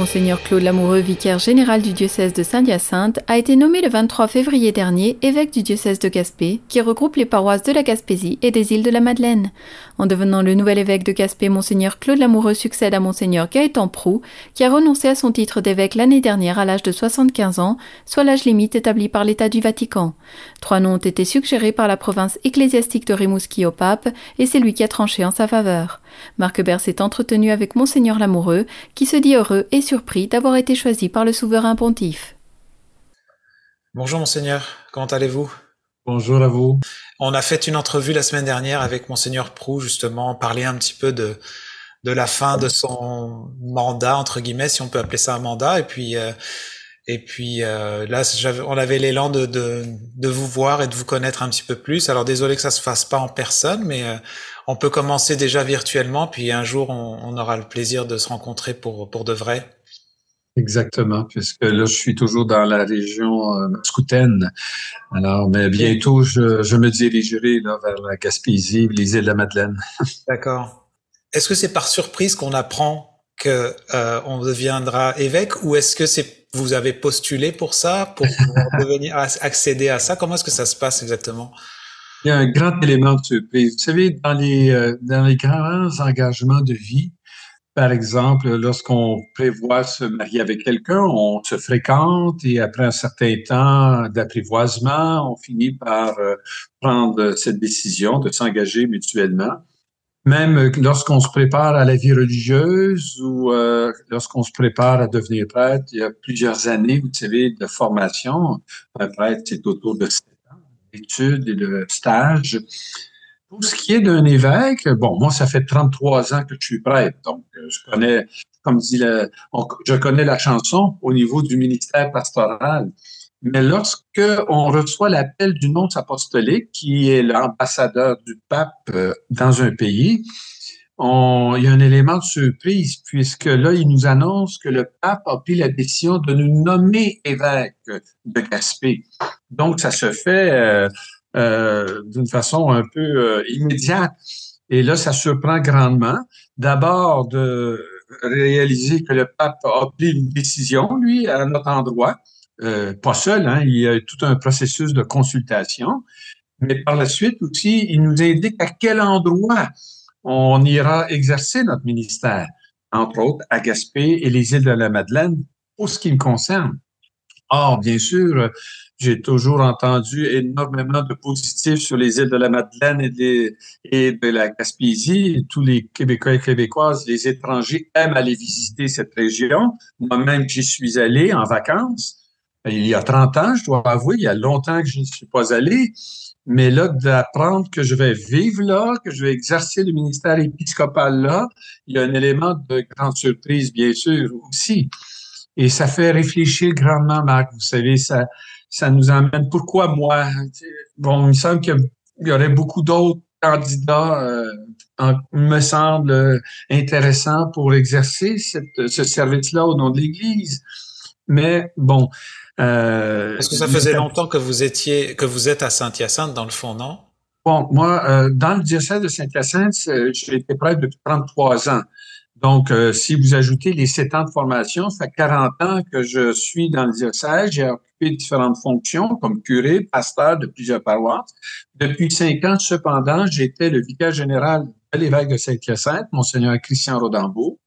Monseigneur Claude Lamoureux, vicaire général du diocèse de Saint-Hyacinthe, a été nommé le 23 février dernier évêque du diocèse de Gaspé, qui regroupe les paroisses de la Gaspésie et des îles de la Madeleine. En devenant le nouvel évêque de Gaspé, Monseigneur Claude Lamoureux succède à Monseigneur Gaëtan Prou, qui a renoncé à son titre d'évêque l'année dernière à l'âge de 75 ans, soit l'âge limite établi par l'État du Vatican. Trois noms ont été suggérés par la province ecclésiastique de Rimouski au pape, et c'est lui qui a tranché en sa faveur. Marc Bert s'est entretenu avec Monseigneur Lamoureux, qui se dit heureux et surpris d'avoir été choisi par le souverain pontife. Bonjour Monseigneur, comment allez-vous? Bonjour à vous. On a fait une entrevue la semaine dernière avec Monseigneur Prou, justement, parler un petit peu de, de la fin de son mandat, entre guillemets, si on peut appeler ça un mandat, et puis... Euh, et puis euh, là, on avait l'élan de, de, de, vous voir et de vous connaître un petit peu plus. Alors désolé que ça se fasse pas en personne, mais euh, on peut commencer déjà virtuellement, puis un jour on, aura le plaisir de se rencontrer pour, pour de vrai. Exactement, puisque là, je suis toujours dans la région euh, mascoutaine. Alors, mais bientôt, je, je me dirigerai là, vers la Gaspésie, les îles de la Madeleine. D'accord. Est-ce que c'est par surprise qu'on apprend que euh, on deviendra évêque, ou est-ce que c'est vous avez postulé pour ça, pour devenir accéder à ça? Comment est-ce que ça se passe exactement? Il y a un grand élément de surprise. Vous savez, dans les, euh, dans les grands engagements de vie, par exemple, lorsqu'on prévoit se marier avec quelqu'un, on se fréquente et après un certain temps d'apprivoisement, on finit par euh, prendre cette décision de s'engager mutuellement. Même lorsqu'on se prépare à la vie religieuse ou euh, lorsqu'on se prépare à devenir prêtre, il y a plusieurs années, vous savez, de formation. Un prêtre, c'est autour de d'études et de stages. Pour ce qui est d'un évêque, bon, moi, ça fait 33 ans que je suis prêtre, donc euh, je connais, comme dit le, je connais la chanson au niveau du ministère pastoral. Mais lorsque on reçoit l'appel du nonce apostolique, qui est l'ambassadeur du pape euh, dans un pays, il y a un élément de surprise, puisque là, il nous annonce que le pape a pris la décision de nous nommer évêque de Gaspé. Donc, ça se fait euh, euh, d'une façon un peu euh, immédiate. Et là, ça surprend grandement. D'abord, de réaliser que le pape a pris une décision, lui, à notre endroit. pas seul, hein, il y a tout un processus de consultation. Mais par la suite aussi, il nous indique à quel endroit on ira exercer notre ministère, entre autres à Gaspé et les îles de la Madeleine, pour ce qui me concerne. Or, bien sûr, j'ai toujours entendu énormément de positifs sur les îles de la Madeleine et de, la Gaspésie. Tous les Québécois et Québécoises, les étrangers aiment aller visiter cette région. Moi-même, j'y suis allé en vacances. Il y a 30 ans, je dois avouer, il y a longtemps que je ne suis pas allé. Mais là, d'apprendre que je vais vivre là, que je vais exercer le ministère épiscopal là, il y a un élément de grande surprise, bien sûr, aussi. Et ça fait réfléchir grandement, Marc. Vous savez, ça, ça nous emmène. Pourquoi moi? Bon, il me semble qu'il y aurait beaucoup d'autres candidats, euh, me semble intéressant pour exercer cette, ce service-là au nom de l'Église. Mais bon, euh, Est-ce que ça faisait longtemps que vous étiez, que vous êtes à Saint-Hyacinthe, dans le fond, non? Bon, moi, euh, dans le diocèse de Saint-Hyacinthe, euh, j'ai été prêtre depuis 33 ans. Donc, si vous ajoutez les 7 ans de formation, ça fait 40 ans que je suis dans le diocèse. J'ai occupé différentes fonctions comme curé, pasteur de plusieurs paroisses. Depuis 5 ans, cependant, j'étais le vicaire général de l'évêque de Saint-Hyacinthe, Monseigneur Christian Rodambeau.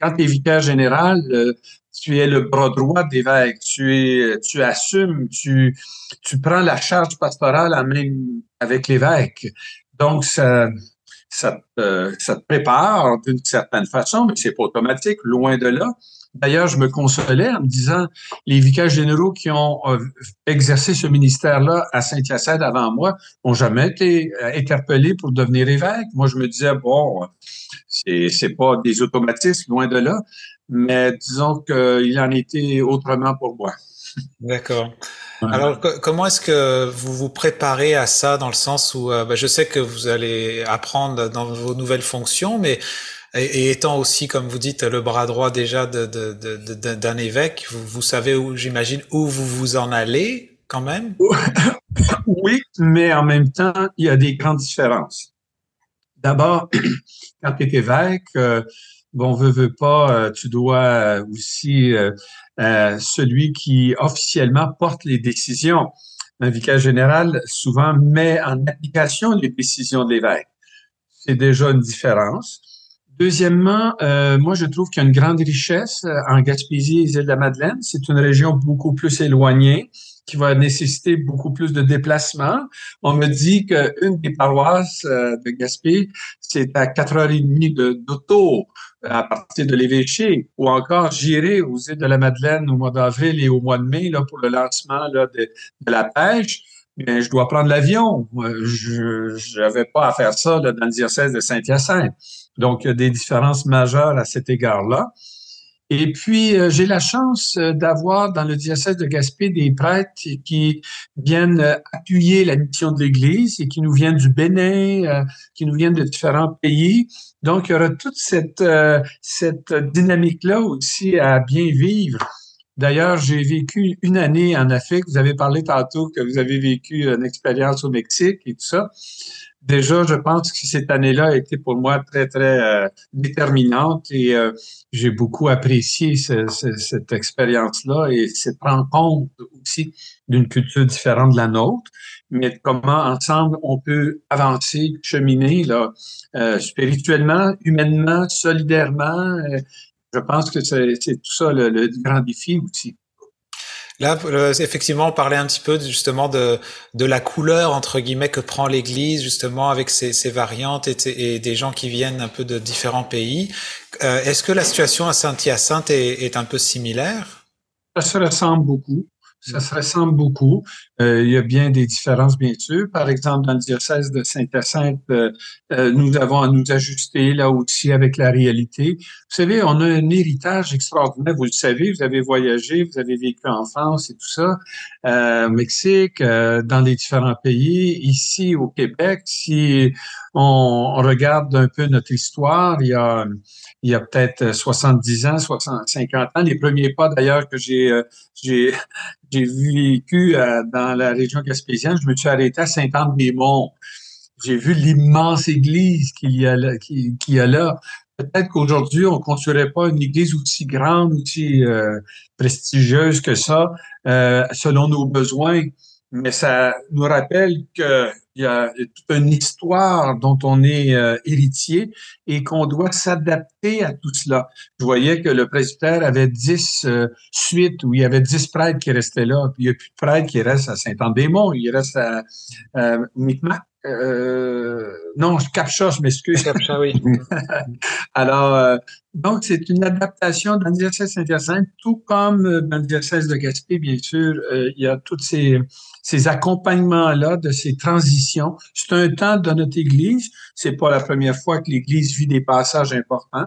Quand tu es vicaire général, tu es le bras droit d'évêque, tu es, tu assumes, tu, tu prends la charge pastorale en même avec l'évêque. Donc, ça, ça, te, ça te prépare d'une certaine façon, mais c'est pas automatique, loin de là. D'ailleurs, je me consolais en me disant, les vicaires généraux qui ont euh, exercé ce ministère-là à Saint-Hyacinthe avant moi n'ont jamais été euh, interpellés pour devenir évêque. Moi, je me disais, bon, c'est pas des automatismes, loin de là mais disons qu'il en était autrement pour moi. D'accord. Alors, comment est-ce que vous vous préparez à ça dans le sens où euh, bah, je sais que vous allez apprendre dans vos nouvelles fonctions, mais et, étant aussi, comme vous dites, le bras droit déjà d'un de, de, évêque, vous, vous savez où, j'imagine, où vous vous en allez quand même? Oui, mais en même temps, il y a des grandes différences. D'abord, quand tu es évêque, euh, bon, veut, veut pas, tu dois aussi celui qui officiellement porte les décisions. Un vicaire général souvent met en application les décisions de l'évêque. C'est déjà une différence. Deuxièmement, euh, moi, je trouve qu'il y a une grande richesse euh, en Gaspésie et les îles de la Madeleine. C'est une région beaucoup plus éloignée qui va nécessiter beaucoup plus de déplacements. On me dit qu'une des paroisses euh, de Gaspé, c'est à quatre heures et demie d'auto à partir de l'évêché, ou encore j'irai aux îles de la Madeleine au mois d'avril et au mois de mai là, pour le lancement là, de, la pêche. Bien, je dois prendre l'avion. Je n'avais pas à faire ça là, dans le diocèse de Saint-Hyacinthe. Donc, il y a des différences majeures à cet égard-là. Et puis, euh, j'ai la chance euh, d'avoir dans le diocèse de Gaspé des prêtres qui viennent euh, appuyer la mission de l'Église et qui nous viennent du Bénin, qui nous viennent de différents pays. Donc, il y aura toute cette, cette dynamique-là aussi à bien vivre. D'ailleurs, j'ai vécu une année en Afrique. Vous avez parlé tantôt que vous avez vécu une expérience au Mexique et tout ça déjà, je pense que cette année-là a été pour moi très, très euh, déterminante et euh, j'ai beaucoup apprécié cette expérience-là et cette rencontre aussi d'une culture différente de la nôtre, mais comment ensemble on peut avancer, cheminer là, euh, spirituellement, humainement, solidairement. je pense que c'est tout ça le grand défi aussi. Là, effectivement, on parlait un petit peu justement de, de la couleur entre guillemets que prend l'Église justement avec ses, variantes et, des gens qui viennent un peu de différents pays. Euh, Est-ce que la situation à Saint-Hyacinthe est, est, un peu similaire? Ça se ressemble beaucoup. Ça se ressemble beaucoup. Euh, il y a bien des différences, bien sûr. Par exemple, dans le diocèse de Saint-Hyacinthe, euh, euh, nous avons à nous ajuster là aussi avec la réalité. Vous savez, on a un héritage extraordinaire. Vous le savez, vous avez voyagé, vous avez vécu en France et tout ça, au Mexique, dans les différents pays. Ici, au Québec, si on, regarde un peu notre histoire, il y a il y a peut-être 70 ans, 60, 50 ans. Les premiers pas d'ailleurs que j'ai j'ai j'ai vécu euh, dans la région gaspésienne, je me suis arrêté à Saint-Anne-des-Monts. J'ai vu l'immense église qu'il y a là. Peut-être qu'aujourd'hui, on ne construirait pas une église aussi grande, aussi euh, prestigieuse que ça, euh, selon nos besoins mais ça nous rappelle qu'il y a toute une histoire dont on est euh, héritier et qu'on doit s'adapter à tout cela. Je voyais que le presbytère avait dix euh, suites où il y avait dix prêtres qui restaient là. Puis il n'y a plus de prêtres qui restent à Saint-Anne-des-Monts. Il reste à euh, Micmac. Euh, non, Capcha, je m'excuse. Capcha, oui. Alors, donc, c'est une adaptation dans le diocèse Saint-Hyacinthe, tout comme dans le diocèse de Gaspé, bien sûr. il y a toutes ces ces accompagnements-là, de ces transitions. C'est un temps de notre Église. C'est pas la première fois que l'Église vit des passages importants.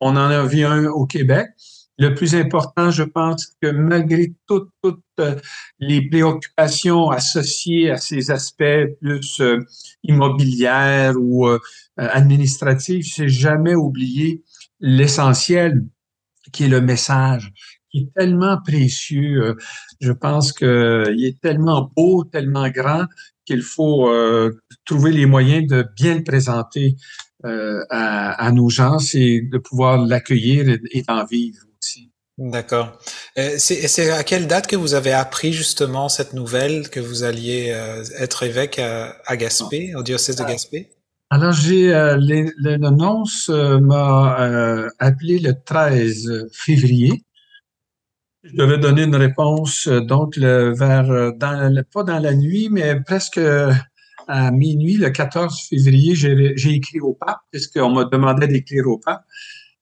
On en a vu un au Québec. Le plus important, je pense que malgré toutes, euh, les préoccupations associées à ces aspects plus euh, immobilières ou euh, administratifs, c'est jamais oublié l'essentiel qui est le message qui est tellement précieux. Je pense qu'il est tellement beau, tellement grand qu'il faut trouver les moyens de bien le présenter à, nos gens et de pouvoir l'accueillir et, d'en vivre. D'accord. C'est à quelle date que vous avez appris justement cette nouvelle que vous alliez être évêque à, Gaspé, au diocèse de Gaspé? Alors, j'ai l'annonce m'a appelé le 13 février je devais donner une réponse euh, donc le, vers euh, pas dans la nuit, mais presque euh, à minuit, le 14 février, j'ai écrit au pape, puisqu'on m'a demandé d'écrire au pape.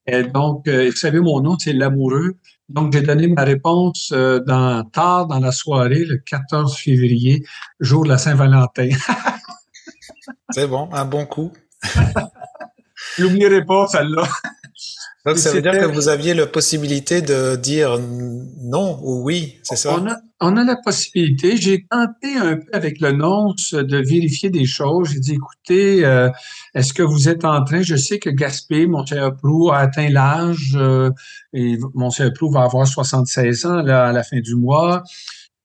Et donc, vous savez, mon nom, c'est l'amoureux. Donc, j'ai donné ma réponse dans, tard dans la soirée, le 14 février, jour de la Saint-Valentin. c'est bon, un bon coup. J'oublierai pas celle-là. Donc ça veut dire que vous aviez la possibilité de dire non ou oui, c'est ça? On a, on a la possibilité. J'ai tenté un peu avec le nonce de vérifier des choses. J'ai dit, écoutez, euh, est-ce que vous êtes en train, je sais que Gaspé, Monseigneur Prou, a atteint l'âge, euh, et Monseigneur Prou va avoir 76 ans là, à la fin du mois.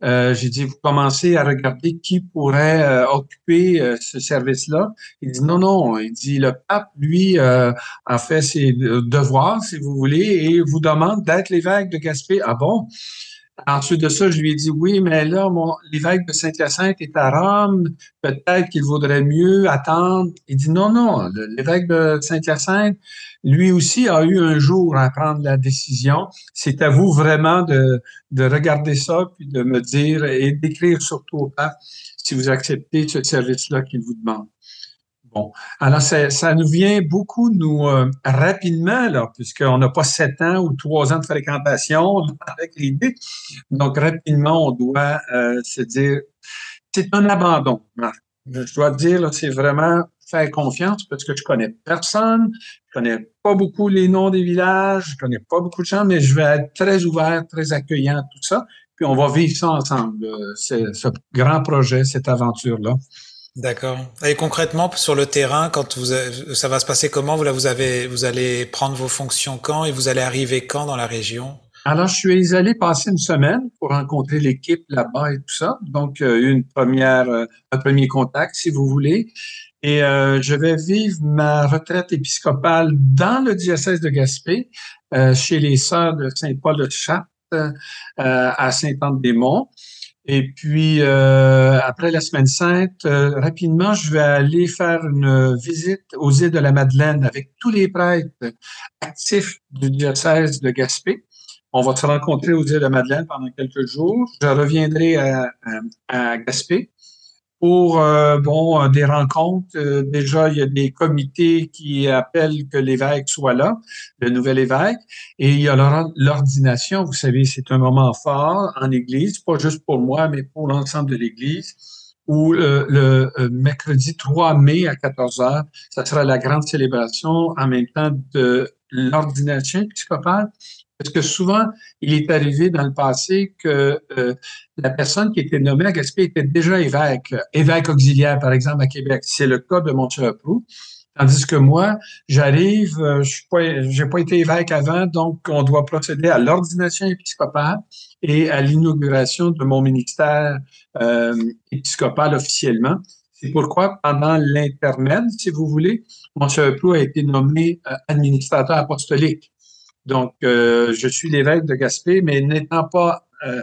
euh, j'ai dit, vous commencez à regarder qui pourrait euh, occuper euh, ce service-là. Il dit, non, non. Il dit, le pape, lui, a fait ses devoirs, si vous voulez, et vous demande d'être l'évêque de Gaspé. Ah bon? Ensuite de ça, je lui ai dit, oui, mais là, l'évêque de Saint-Hyacinthe est à Rome. Peut-être qu'il vaudrait mieux attendre. Il dit, non, non, l'évêque de Saint-Hyacinthe, lui aussi a eu un jour à prendre la décision. C'est à vous vraiment de, de regarder ça, puis de me dire et d'écrire surtout au pape si vous acceptez ce service-là qu'il vous demande. Alors ça, nous vient beaucoup, nous, euh, rapidement, là, puisqu'on n'a pas sept ans ou trois ans de fréquentation avec l'idée. Donc, rapidement, on doit euh, se dire, c'est un abandon, Je dois dire, c'est vraiment faire confiance parce que je connais personne, je connais pas beaucoup les noms des villages, je connais pas beaucoup de gens, mais je vais être très ouvert, très accueillant, tout ça. Puis on va vivre ça ensemble, euh, ce grand projet, cette aventure-là. D'accord. Et concrètement, sur le terrain, quand vous, ça va se passer comment? Vous, là, vous, avez, vous allez prendre vos fonctions quand et vous allez arriver quand dans la région? Alors, je suis allé passer une semaine pour rencontrer l'équipe là-bas et tout ça. Donc, euh, une première, euh, un premier contact, si vous voulez. Et euh, je vais vivre ma retraite épiscopale dans le diocèse de Gaspé, euh, chez les sœurs de Saint-Paul de Chatte, euh, à Saint-Anne-des-Monts. Et puis, après la semaine sainte, rapidement, je vais aller faire une visite aux îles de la Madeleine avec tous les prêtres actifs du diocèse de Gaspé. On va se rencontrer aux îles de la Madeleine pendant quelques jours. Je reviendrai à, à, à Gaspé pour euh, bon euh, des rencontres. Euh, déjà, il y a des comités qui appellent que l'évêque soit là, le nouvel évêque, et il y a l'ordination. Vous savez, c'est un moment fort en Église, pas juste pour moi, mais pour l'ensemble de l'Église. Où le mercredi 3 mai à 14 heures, ça sera la grande célébration en même temps de l'ordination épiscopale parce que souvent, il est arrivé dans le passé que euh, la personne qui était nommée à Gaspé était déjà évêque, évêque auxiliaire, par exemple, à Québec. C'est le cas de Montcherprou. Tandis que moi, j'arrive, euh, je suis pas, été évêque avant, donc on doit procéder à l'ordination épiscopale et à l'inauguration de mon ministère euh, épiscopal officiellement. C'est pourquoi, pendant l'intermède, si vous voulez, Montcherprou a été nommé administrateur apostolique. Donc, euh, je suis l'évêque de Gaspé, mais n'étant pas euh,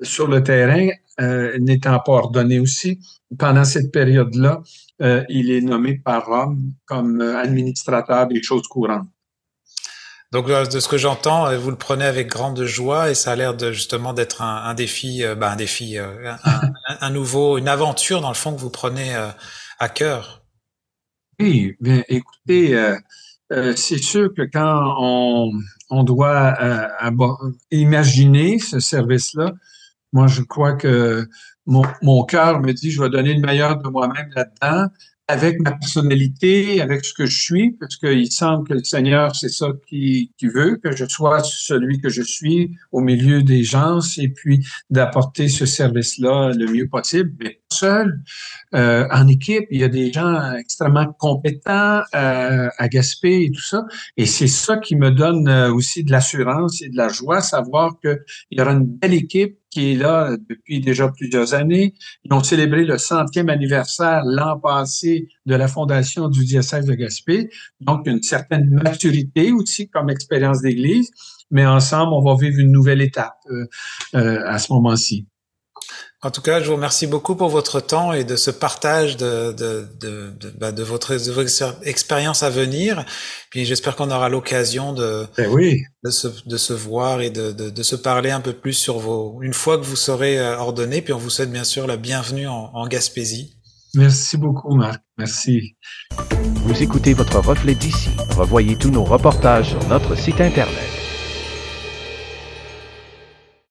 sur le terrain, euh, n'étant pas ordonné aussi, pendant cette période-là, il est nommé par Rome comme administrateur des choses courantes. Donc, de ce que j'entends, vous le prenez avec grande joie et ça a l'air de justement d'être un, défi, ben, un défi, un, un, nouveau, une aventure dans le fond que vous prenez à cœur. Oui, bien, écoutez, euh, c'est sûr que quand on, doit euh, imaginer ce service-là, moi, je crois que mon, mon cœur me dit, je vais donner le meilleur de moi-même là-dedans avec ma personnalité, avec ce que je suis, parce qu'il semble que le Seigneur, c'est ça qui, qui veut, que je sois celui que je suis au milieu des gens, et puis d'apporter ce service-là le mieux possible, mais seul, euh, en équipe, il y a des gens extrêmement compétents euh, à Gaspé et tout ça, et c'est ça qui me donne euh, aussi de l'assurance et de la joie, savoir qu'il y aura une belle équipe qui est là depuis déjà plusieurs années. Ils ont célébré le centième anniversaire l'an passé de la fondation du diocèse de Gaspé. Donc, une certaine maturité aussi comme expérience d'Église. Mais ensemble, on va vivre une nouvelle étape euh, euh, à ce moment-ci. En tout cas, je vous remercie beaucoup pour votre temps et de ce partage de, de, de, de, bah, de votre, expérience à venir. Puis j'espère qu'on aura l'occasion de, oui. de, se, de se voir et de, de, de, se parler un peu plus sur vos... Une fois que vous serez euh, ordonné, puis on vous souhaite bien sûr la bienvenue en, en Gaspésie. Merci beaucoup, Marc. Merci. Vous écoutez votre reflet d'ici. Revoyez tous nos reportages sur notre site Internet.